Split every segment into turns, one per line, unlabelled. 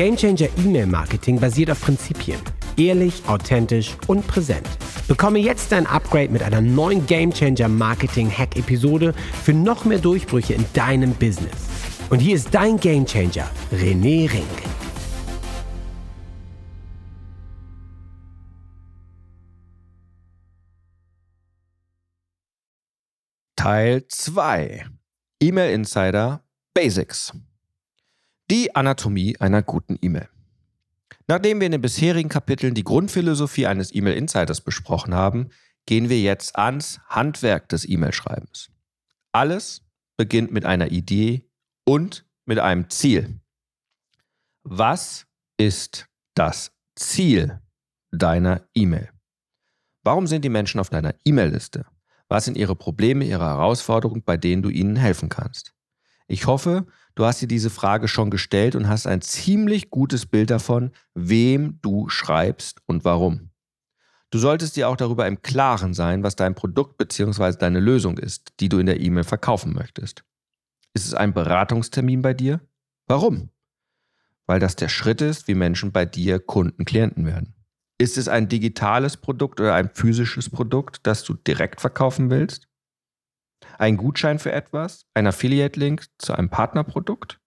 Gamechanger E-Mail Marketing basiert auf Prinzipien. Ehrlich, authentisch und präsent. Bekomme jetzt dein Upgrade mit einer neuen Gamechanger Marketing Hack Episode für noch mehr Durchbrüche in deinem Business. Und hier ist dein Gamechanger, René Rink.
Teil 2 E-Mail Insider Basics. Die Anatomie einer guten E-Mail. Nachdem wir in den bisherigen Kapiteln die Grundphilosophie eines E-Mail Insiders besprochen haben, gehen wir jetzt ans Handwerk des E-Mail-Schreibens. Alles beginnt mit einer Idee und mit einem Ziel. Was ist das Ziel deiner E-Mail? Warum sind die Menschen auf deiner E-Mail-Liste? Was sind ihre Probleme, ihre Herausforderungen, bei denen du ihnen helfen kannst? Ich hoffe, du hast dir diese Frage schon gestellt und hast ein ziemlich gutes Bild davon, wem du schreibst und warum. Du solltest dir auch darüber im Klaren sein, was dein Produkt bzw. deine Lösung ist, die du in der E-Mail verkaufen möchtest. Ist es ein Beratungstermin bei dir? Warum? Weil das der Schritt ist, wie Menschen bei dir Kunden, Klienten werden. Ist es ein digitales Produkt oder ein physisches Produkt, das du direkt verkaufen willst? Ein Gutschein für etwas? Ein Affiliate-Link zu einem Partnerprodukt?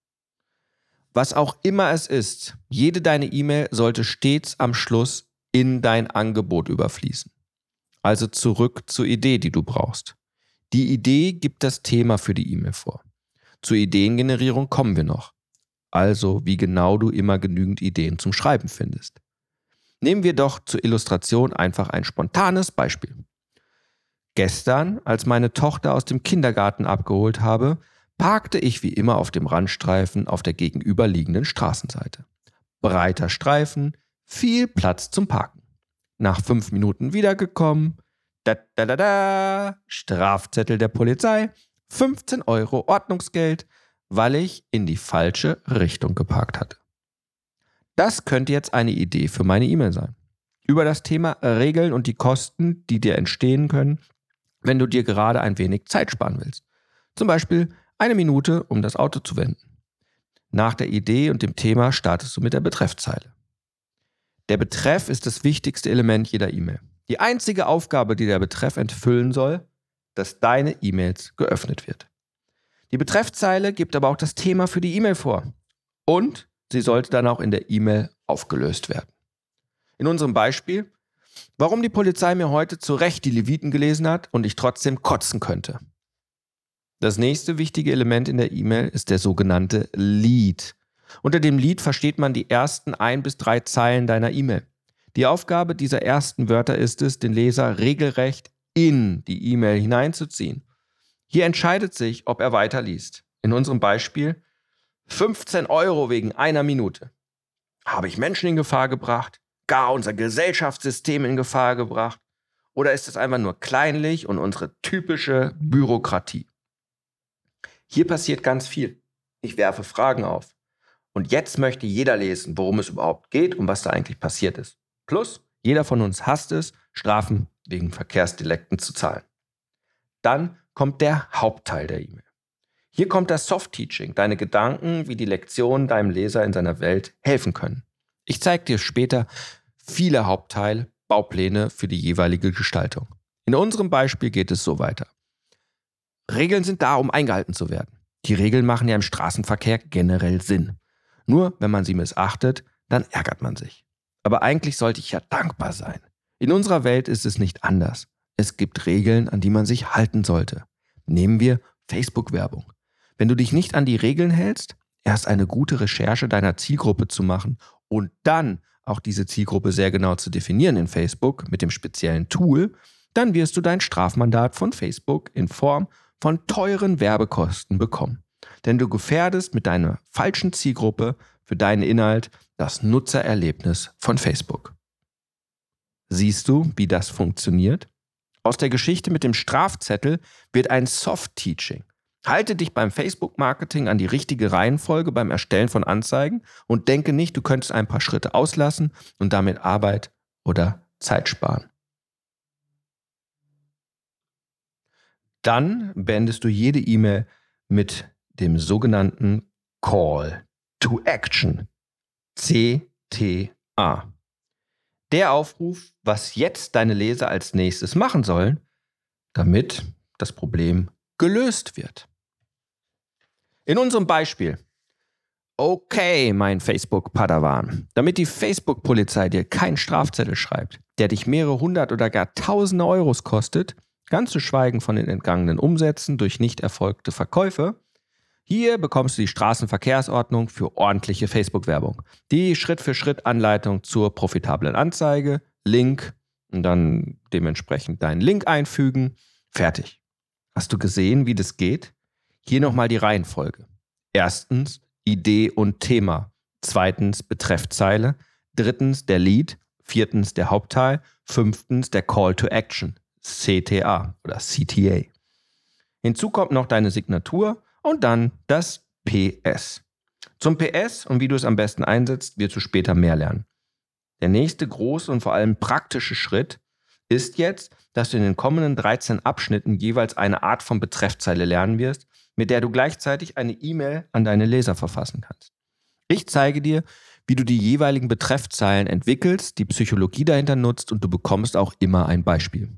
Was auch immer es ist, jede deine E-Mail sollte stets am Schluss in dein Angebot überfließen. Also zurück zur Idee, die du brauchst. Die Idee gibt das Thema für die E-Mail vor. Zur Ideengenerierung kommen wir noch. Also wie genau du immer genügend Ideen zum Schreiben findest. Nehmen wir doch zur Illustration einfach ein spontanes Beispiel. Gestern, als meine Tochter aus dem Kindergarten abgeholt habe, parkte ich wie immer auf dem Randstreifen auf der gegenüberliegenden Straßenseite. Breiter Streifen, viel Platz zum Parken. Nach fünf Minuten wiedergekommen. Da, da, da, da, Strafzettel der Polizei, 15 Euro Ordnungsgeld, weil ich in die falsche Richtung geparkt hatte. Das könnte jetzt eine Idee für meine E-Mail sein. Über das Thema Regeln und die Kosten, die dir entstehen können, wenn du dir gerade ein wenig Zeit sparen willst. Zum Beispiel eine Minute, um das Auto zu wenden. Nach der Idee und dem Thema startest du mit der Betreffzeile. Der Betreff ist das wichtigste Element jeder E-Mail. Die einzige Aufgabe, die der Betreff entfüllen soll, dass deine E-Mails geöffnet wird. Die Betreffzeile gibt aber auch das Thema für die E-Mail vor. Und sie sollte dann auch in der E-Mail aufgelöst werden. In unserem Beispiel Warum die Polizei mir heute zu Recht die Leviten gelesen hat und ich trotzdem kotzen könnte. Das nächste wichtige Element in der E-Mail ist der sogenannte Lead. Unter dem Lead versteht man die ersten ein bis drei Zeilen deiner E-Mail. Die Aufgabe dieser ersten Wörter ist es, den Leser regelrecht in die E-Mail hineinzuziehen. Hier entscheidet sich, ob er weiterliest. In unserem Beispiel 15 Euro wegen einer Minute. Habe ich Menschen in Gefahr gebracht? Gar unser Gesellschaftssystem in Gefahr gebracht? Oder ist es einfach nur kleinlich und unsere typische Bürokratie? Hier passiert ganz viel. Ich werfe Fragen auf. Und jetzt möchte jeder lesen, worum es überhaupt geht und was da eigentlich passiert ist. Plus, jeder von uns hasst es, Strafen wegen Verkehrsdelikten zu zahlen. Dann kommt der Hauptteil der E-Mail. Hier kommt das Soft-Teaching, deine Gedanken, wie die Lektionen deinem Leser in seiner Welt helfen können. Ich zeige dir später viele Hauptteil, Baupläne für die jeweilige Gestaltung. In unserem Beispiel geht es so weiter. Regeln sind da, um eingehalten zu werden. Die Regeln machen ja im Straßenverkehr generell Sinn. Nur wenn man sie missachtet, dann ärgert man sich. Aber eigentlich sollte ich ja dankbar sein. In unserer Welt ist es nicht anders. Es gibt Regeln, an die man sich halten sollte. Nehmen wir Facebook-Werbung. Wenn du dich nicht an die Regeln hältst, erst eine gute Recherche deiner Zielgruppe zu machen und dann auch diese Zielgruppe sehr genau zu definieren in Facebook mit dem speziellen Tool, dann wirst du dein Strafmandat von Facebook in Form von teuren Werbekosten bekommen. Denn du gefährdest mit deiner falschen Zielgruppe für deinen Inhalt das Nutzererlebnis von Facebook. Siehst du, wie das funktioniert? Aus der Geschichte mit dem Strafzettel wird ein Soft-Teaching. Halte dich beim Facebook-Marketing an die richtige Reihenfolge beim Erstellen von Anzeigen und denke nicht, du könntest ein paar Schritte auslassen und damit Arbeit oder Zeit sparen. Dann beendest du jede E-Mail mit dem sogenannten Call to Action. CTA. Der Aufruf, was jetzt deine Leser als nächstes machen sollen, damit das Problem gelöst wird. In unserem Beispiel. Okay, mein Facebook-Padawan. Damit die Facebook-Polizei dir keinen Strafzettel schreibt, der dich mehrere hundert oder gar tausende Euros kostet, ganz zu schweigen von den entgangenen Umsätzen durch nicht erfolgte Verkäufe, hier bekommst du die Straßenverkehrsordnung für ordentliche Facebook-Werbung. Die Schritt-für-Schritt-Anleitung zur profitablen Anzeige, Link und dann dementsprechend deinen Link einfügen. Fertig. Hast du gesehen, wie das geht? Hier nochmal die Reihenfolge. Erstens Idee und Thema. Zweitens Betreffzeile. Drittens der Lead. Viertens der Hauptteil. Fünftens der Call to Action. CTA oder CTA. Hinzu kommt noch deine Signatur und dann das PS. Zum PS und wie du es am besten einsetzt, wirst du später mehr lernen. Der nächste große und vor allem praktische Schritt ist jetzt, dass du in den kommenden 13 Abschnitten jeweils eine Art von Betreffzeile lernen wirst, mit der du gleichzeitig eine E-Mail an deine Leser verfassen kannst. Ich zeige dir, wie du die jeweiligen Betreffzeilen entwickelst, die Psychologie dahinter nutzt und du bekommst auch immer ein Beispiel.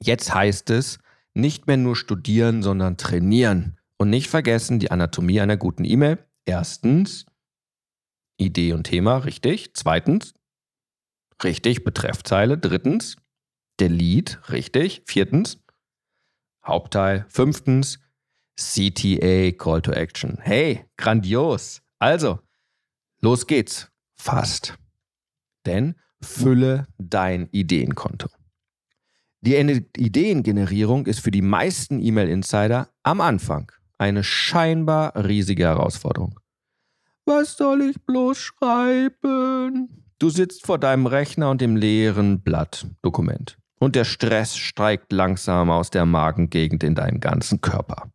Jetzt heißt es, nicht mehr nur studieren, sondern trainieren. Und nicht vergessen die Anatomie einer guten E-Mail. Erstens, Idee und Thema, richtig. Zweitens, richtig, Betreffzeile. Drittens, der Lead, richtig. Viertens, Hauptteil. Fünftens, CTA, Call to Action. Hey, grandios. Also, los geht's. Fast. Denn fülle dein Ideenkonto. Die Ideengenerierung ist für die meisten E-Mail-Insider am Anfang eine scheinbar riesige Herausforderung. Was soll ich bloß schreiben? Du sitzt vor deinem Rechner und dem leeren Blatt Dokument. Und der Stress steigt langsam aus der Magengegend in deinen ganzen Körper.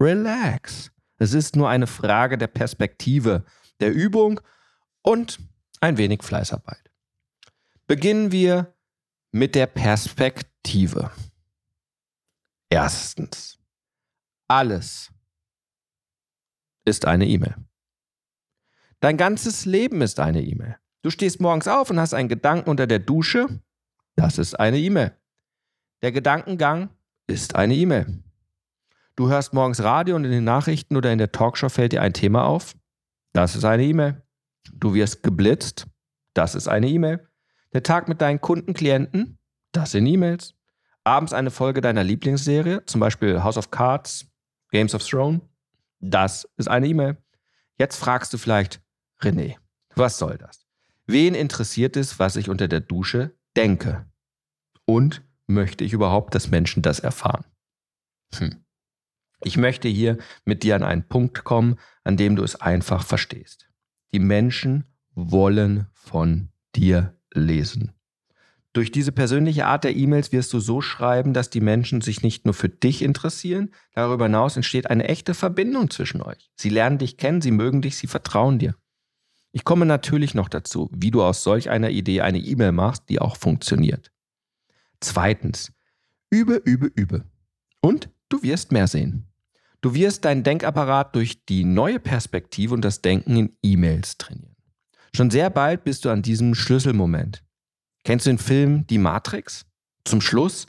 Relax. Es ist nur eine Frage der Perspektive, der Übung und ein wenig Fleißarbeit. Beginnen wir mit der Perspektive. Erstens. Alles ist eine E-Mail. Dein ganzes Leben ist eine E-Mail. Du stehst morgens auf und hast einen Gedanken unter der Dusche. Das ist eine E-Mail. Der Gedankengang ist eine E-Mail. Du hörst morgens Radio und in den Nachrichten oder in der Talkshow fällt dir ein Thema auf. Das ist eine E-Mail. Du wirst geblitzt. Das ist eine E-Mail. Der Tag mit deinen Kunden, Klienten. Das sind E-Mails. Abends eine Folge deiner Lieblingsserie, zum Beispiel House of Cards, Games of Thrones. Das ist eine E-Mail. Jetzt fragst du vielleicht, René, was soll das? Wen interessiert es, was ich unter der Dusche denke? Und möchte ich überhaupt, dass Menschen das erfahren? Hm. Ich möchte hier mit dir an einen Punkt kommen, an dem du es einfach verstehst. Die Menschen wollen von dir lesen. Durch diese persönliche Art der E-Mails wirst du so schreiben, dass die Menschen sich nicht nur für dich interessieren, darüber hinaus entsteht eine echte Verbindung zwischen euch. Sie lernen dich kennen, sie mögen dich, sie vertrauen dir. Ich komme natürlich noch dazu, wie du aus solch einer Idee eine E-Mail machst, die auch funktioniert. Zweitens, übe, übe, übe. Und du wirst mehr sehen. Du wirst deinen Denkapparat durch die neue Perspektive und das Denken in E-Mails trainieren. Schon sehr bald bist du an diesem Schlüsselmoment. Kennst du den Film Die Matrix? Zum Schluss,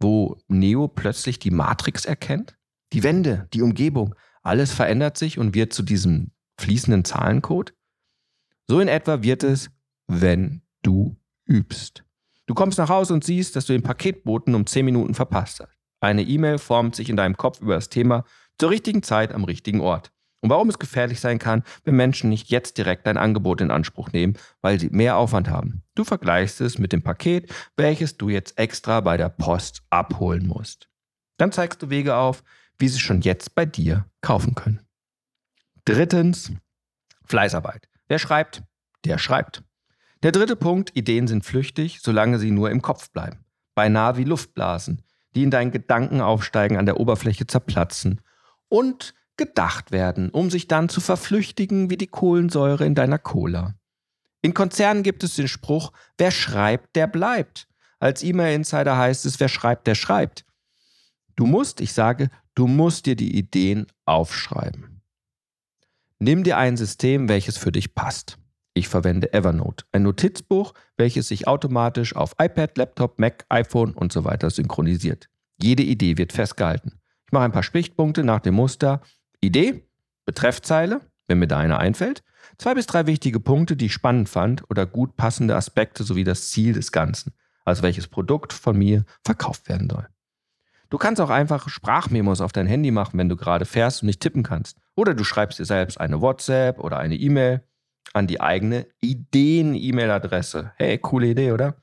wo Neo plötzlich die Matrix erkennt? Die Wände, die Umgebung, alles verändert sich und wird zu diesem fließenden Zahlencode? So in etwa wird es, wenn du übst. Du kommst nach Hause und siehst, dass du den Paketboten um 10 Minuten verpasst hast. Eine E-Mail formt sich in deinem Kopf über das Thema zur richtigen Zeit am richtigen Ort und warum es gefährlich sein kann, wenn Menschen nicht jetzt direkt dein Angebot in Anspruch nehmen, weil sie mehr Aufwand haben. Du vergleichst es mit dem Paket, welches du jetzt extra bei der Post abholen musst. Dann zeigst du Wege auf, wie sie schon jetzt bei dir kaufen können. Drittens, Fleißarbeit. Wer schreibt, der schreibt. Der dritte Punkt, Ideen sind flüchtig, solange sie nur im Kopf bleiben. Beinahe wie Luftblasen, die in deinen Gedanken aufsteigen, an der Oberfläche zerplatzen und gedacht werden, um sich dann zu verflüchtigen wie die Kohlensäure in deiner Cola. In Konzernen gibt es den Spruch, wer schreibt, der bleibt. Als E-Mail-Insider heißt es, wer schreibt, der schreibt. Du musst, ich sage, du musst dir die Ideen aufschreiben. Nimm dir ein System, welches für dich passt. Ich verwende Evernote, ein Notizbuch, welches sich automatisch auf iPad, Laptop, Mac, iPhone und so weiter synchronisiert. Jede Idee wird festgehalten. Ich mache ein paar Stichpunkte nach dem Muster Idee, Betreffzeile, wenn mir da eine einfällt, zwei bis drei wichtige Punkte, die ich spannend fand oder gut passende Aspekte sowie das Ziel des Ganzen, also welches Produkt von mir verkauft werden soll. Du kannst auch einfach Sprachmemos auf dein Handy machen, wenn du gerade fährst und nicht tippen kannst. Oder du schreibst dir selbst eine WhatsApp oder eine E-Mail an die eigene Ideen-E-Mail-Adresse. Hey, coole Idee, oder?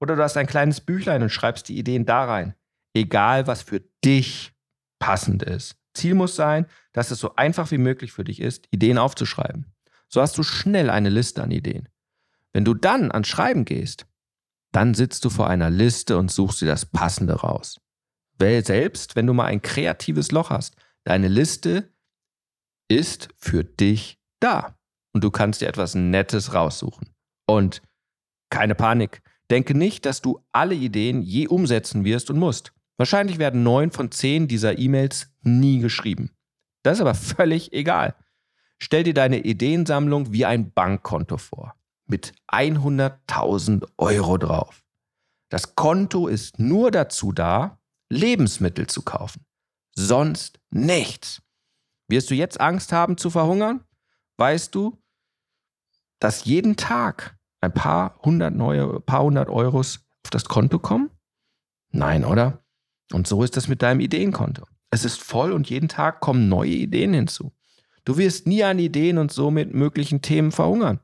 Oder du hast ein kleines Büchlein und schreibst die Ideen da rein. Egal, was für dich passend ist. Ziel muss sein, dass es so einfach wie möglich für dich ist, Ideen aufzuschreiben. So hast du schnell eine Liste an Ideen. Wenn du dann ans Schreiben gehst, dann sitzt du vor einer Liste und suchst dir das Passende raus. Weil selbst, wenn du mal ein kreatives Loch hast, deine Liste ist für dich da und du kannst dir etwas Nettes raussuchen. Und keine Panik. Denke nicht, dass du alle Ideen je umsetzen wirst und musst. Wahrscheinlich werden neun von zehn dieser E-Mails nie geschrieben. Das ist aber völlig egal. Stell dir deine Ideensammlung wie ein Bankkonto vor. Mit 100.000 Euro drauf. Das Konto ist nur dazu da, Lebensmittel zu kaufen. Sonst nichts. Wirst du jetzt Angst haben zu verhungern? Weißt du, dass jeden Tag ein paar hundert neue, paar hundert Euros auf das Konto kommen? Nein, oder? Und so ist das mit deinem Ideenkonto. Es ist voll und jeden Tag kommen neue Ideen hinzu. Du wirst nie an Ideen und somit möglichen Themen verhungern.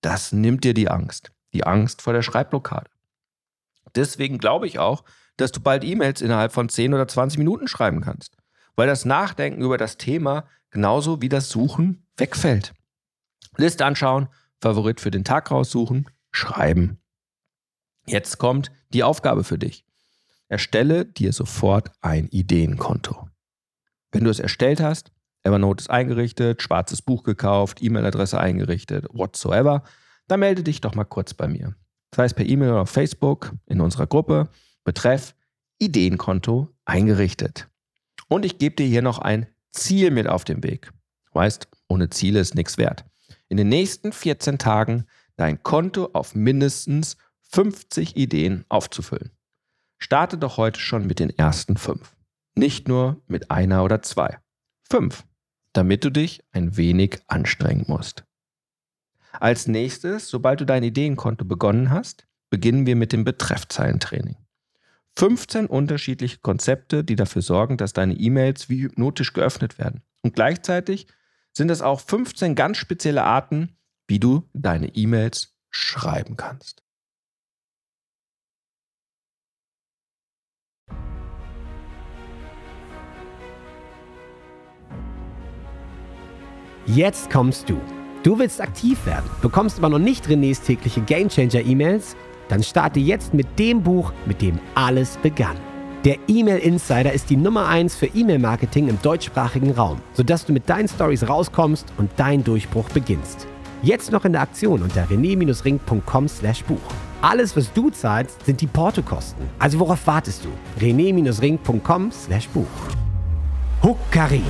Das nimmt dir die Angst. Die Angst vor der Schreibblockade. Deswegen glaube ich auch, dass du bald E-Mails innerhalb von 10 oder 20 Minuten schreiben kannst. Weil das Nachdenken über das Thema genauso wie das Suchen wegfällt. Liste anschauen, Favorit für den Tag raussuchen, schreiben. Jetzt kommt die Aufgabe für dich. Erstelle dir sofort ein Ideenkonto. Wenn du es erstellt hast, Evernote ist eingerichtet, schwarzes Buch gekauft, E-Mail-Adresse eingerichtet, whatsoever, dann melde dich doch mal kurz bei mir. Sei es per E-Mail oder auf Facebook in unserer Gruppe. Betreff Ideenkonto eingerichtet. Und ich gebe dir hier noch ein Ziel mit auf den Weg. Weißt, ohne Ziele ist nichts wert in den nächsten 14 Tagen dein Konto auf mindestens 50 Ideen aufzufüllen. Starte doch heute schon mit den ersten fünf. Nicht nur mit einer oder zwei. Fünf, damit du dich ein wenig anstrengen musst. Als nächstes, sobald du dein Ideenkonto begonnen hast, beginnen wir mit dem Betreffzeilentraining. 15 unterschiedliche Konzepte, die dafür sorgen, dass deine E-Mails wie hypnotisch geöffnet werden. Und gleichzeitig sind es auch 15 ganz spezielle Arten, wie du deine E-Mails schreiben kannst.
Jetzt kommst du. Du willst aktiv werden, bekommst aber noch nicht Renés tägliche Gamechanger E-Mails? Dann starte jetzt mit dem Buch, mit dem alles begann. Der E-Mail Insider ist die Nummer 1 für E-Mail-Marketing im deutschsprachigen Raum, sodass du mit deinen Stories rauskommst und dein Durchbruch beginnst. Jetzt noch in der Aktion unter rené-ring.com/buch. Alles, was du zahlst, sind die Portokosten. Also worauf wartest du? rené-ring.com/buch. Huckari.